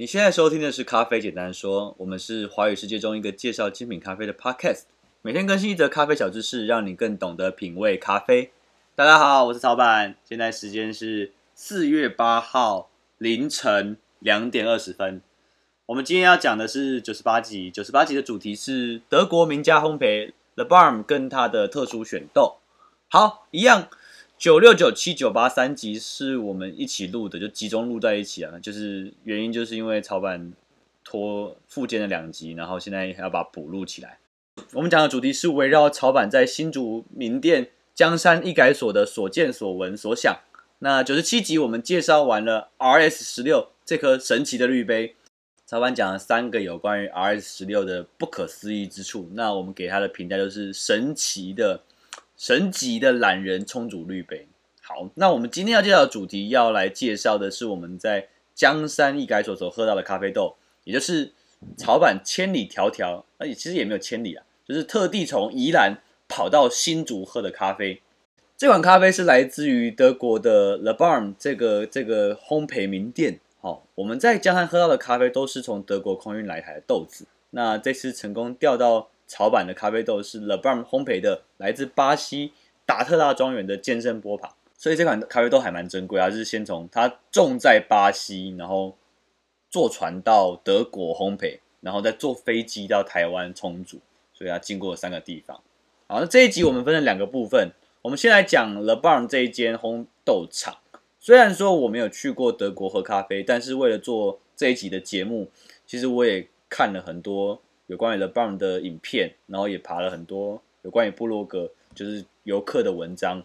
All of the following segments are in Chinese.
你现在收听的是《咖啡简单说》，我们是华语世界中一个介绍精品咖啡的 podcast，每天更新一则咖啡小知识，让你更懂得品味咖啡。大家好，我是曹板，现在时间是四月八号凌晨两点二十分。我们今天要讲的是九十八集，九十八集的主题是德国名家烘焙 The Barm 跟它的特殊选豆。好，一样。九六九七九八三集是我们一起录的，就集中录在一起啊。就是原因就是因为曹板拖附件的两集，然后现在要把补录起来。我们讲的主题是围绕曹板在新竹名店江山一改所的所见所闻所想。那九十七集我们介绍完了 RS 十六这颗神奇的绿杯，曹板讲了三个有关于 RS 十六的不可思议之处。那我们给他的评价就是神奇的。神级的懒人充足滤杯。好，那我们今天要介绍的主题，要来介绍的是我们在江山一改所所喝到的咖啡豆，也就是草板千里迢迢，而且其实也没有千里啊，就是特地从宜兰跑到新竹喝的咖啡。这款咖啡是来自于德国的 Le Barm 这个这个烘焙名店。好，我们在江山喝到的咖啡都是从德国空运来台的豆子。那这次成功调到。潮版的咖啡豆是 Lebarm 烘焙的，来自巴西达特拉庄园的健身波旁，所以这款咖啡豆还蛮珍贵啊。就是先从它种在巴西，然后坐船到德国烘焙，然后再坐飞机到台湾冲煮，所以它经过三个地方。好，那这一集我们分成两个部分，我们先来讲 Lebarm 这一间烘豆厂。虽然说我没有去过德国喝咖啡，但是为了做这一集的节目，其实我也看了很多。有关于 The Barm 的影片，然后也爬了很多有关于部落格，就是游客的文章。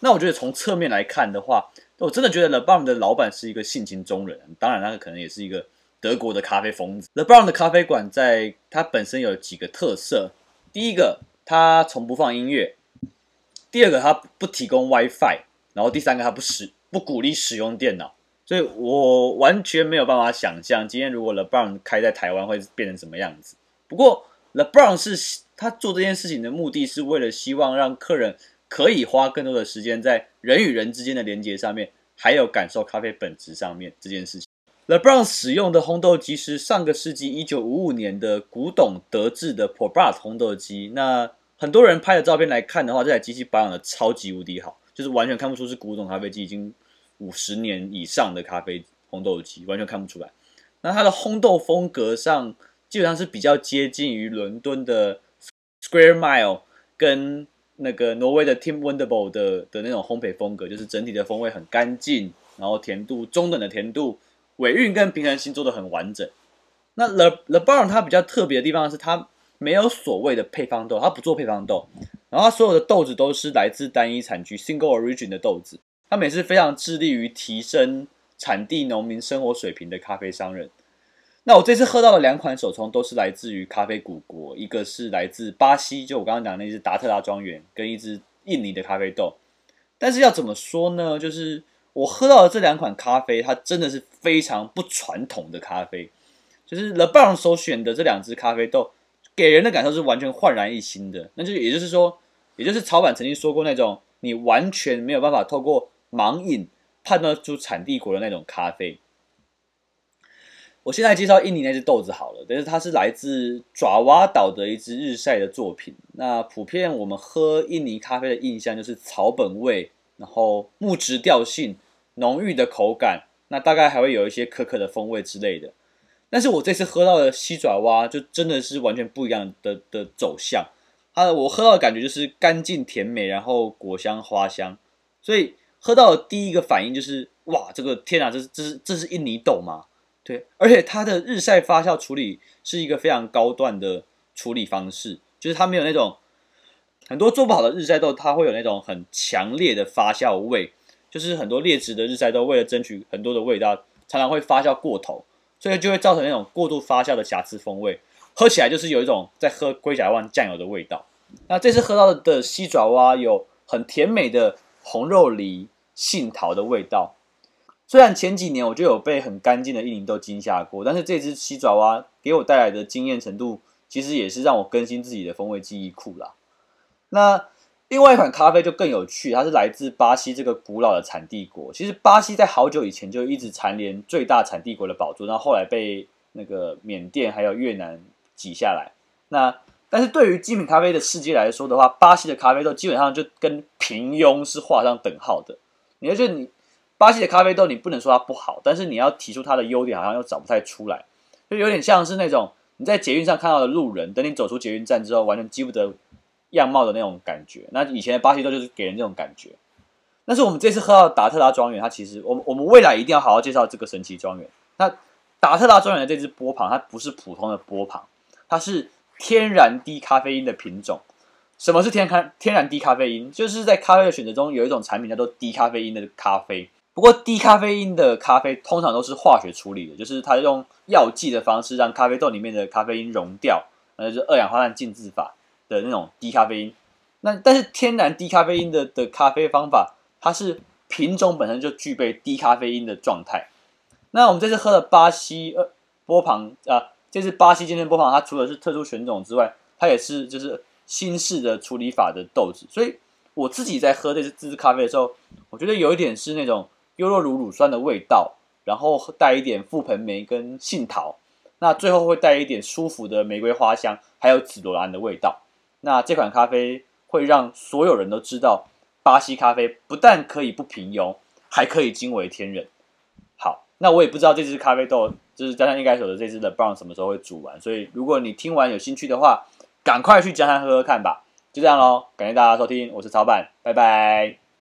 那我觉得从侧面来看的话，我真的觉得 The Barm 的老板是一个性情中人。当然，他可能也是一个德国的咖啡疯子。The Barm 的咖啡馆在它本身有几个特色：第一个，它从不放音乐；第二个，它不提供 WiFi；然后第三个，它不使不鼓励使用电脑。所以我完全没有办法想象，今天如果 The Barm 开在台湾会变成什么样子。不过，LeBron 是他做这件事情的目的是为了希望让客人可以花更多的时间在人与人之间的连接上面，还有感受咖啡本质上面这件事情。LeBron 使用的烘豆机是上个世纪一九五五年的古董德制的 ProBrat 烘豆机。那很多人拍的照片来看的话，这台机器保养的超级无敌好，就是完全看不出是古董咖啡机，已经五十年以上的咖啡烘豆机，完全看不出来。那它的烘豆风格上。基本上是比较接近于伦敦的 Square Mile 跟那个挪威的 Tim Wendelbo 的的那种烘焙风格，就是整体的风味很干净，然后甜度中等的甜度，尾韵跟平衡性做的很完整。那 Le Le Barm 它比较特别的地方是它没有所谓的配方豆，它不做配方豆，然后它所有的豆子都是来自单一产区 Single Origin 的豆子。他们也是非常致力于提升产地农民生活水平的咖啡商人。那我这次喝到的两款手冲都是来自于咖啡古国，一个是来自巴西，就我刚刚讲的那只达特拉庄园，跟一只印尼的咖啡豆。但是要怎么说呢？就是我喝到的这两款咖啡，它真的是非常不传统的咖啡。就是 The Barm 首选的这两只咖啡豆，给人的感受是完全焕然一新的。那就也就是说，也就是曹板曾经说过那种，你完全没有办法透过盲饮判断出产地国的那种咖啡。我现在介绍印尼那只豆子好了，但是它是来自爪哇岛的一只日晒的作品。那普遍我们喝印尼咖啡的印象就是草本味，然后木质调性，浓郁的口感，那大概还会有一些可可的风味之类的。但是我这次喝到的西爪哇就真的是完全不一样的的走向。它的我喝到的感觉就是干净甜美，然后果香花香，所以喝到的第一个反应就是哇，这个天啊，这是这是这是印尼豆吗？对，而且它的日晒发酵处理是一个非常高段的处理方式，就是它没有那种很多做不好的日晒豆，它会有那种很强烈的发酵味，就是很多劣质的日晒豆为了争取很多的味道，常常会发酵过头，所以就会造成那种过度发酵的瑕疵风味，喝起来就是有一种在喝龟甲湾酱油的味道。那这次喝到的西爪哇有很甜美的红肉梨、杏桃的味道。虽然前几年我就有被很干净的印尼豆惊吓过，但是这只西爪哇给我带来的惊艳程度，其实也是让我更新自己的风味记忆库啦。那另外一款咖啡就更有趣，它是来自巴西这个古老的产地国。其实巴西在好久以前就一直蝉联最大产地国的宝座，然后后来被那个缅甸还有越南挤下来。那但是对于精品咖啡的世界来说的话，巴西的咖啡豆基本上就跟平庸是画上等号的。你要觉得你巴西的咖啡豆，你不能说它不好，但是你要提出它的优点，好像又找不太出来，就有点像是那种你在捷运上看到的路人，等你走出捷运站之后，完全记不得样貌的那种感觉。那以前的巴西豆就是给人这种感觉。但是我们这次喝到达特拉庄园，它其实我们我们未来一定要好好介绍这个神奇庄园。那达特拉庄园的这支波旁，它不是普通的波旁，它是。天然低咖啡因的品种，什么是天咖天然低咖啡因？就是在咖啡的选择中有一种产品叫做低咖啡因的咖啡。不过低咖啡因的咖啡通常都是化学处理的，就是它用药剂的方式让咖啡豆里面的咖啡因溶掉，那就是二氧化碳浸渍法的那种低咖啡因。那但是天然低咖啡因的的咖啡方法，它是品种本身就具备低咖啡因的状态。那我们这次喝的巴西呃波旁啊。这次巴西坚天波旁，它除了是特殊选种之外，它也是就是新式的处理法的豆子。所以我自己在喝这支这支咖啡的时候，我觉得有一点是那种优酪乳乳酸的味道，然后带一点覆盆莓跟杏桃，那最后会带一点舒服的玫瑰花香，还有紫罗兰的味道。那这款咖啡会让所有人都知道，巴西咖啡不但可以不平庸，还可以惊为天人。好，那我也不知道这支咖啡豆。就是江山易改手的这支的 Brown 什么时候会煮完？所以如果你听完有兴趣的话，赶快去江山喝喝看吧。就这样喽，感谢大家收听，我是超版，拜拜。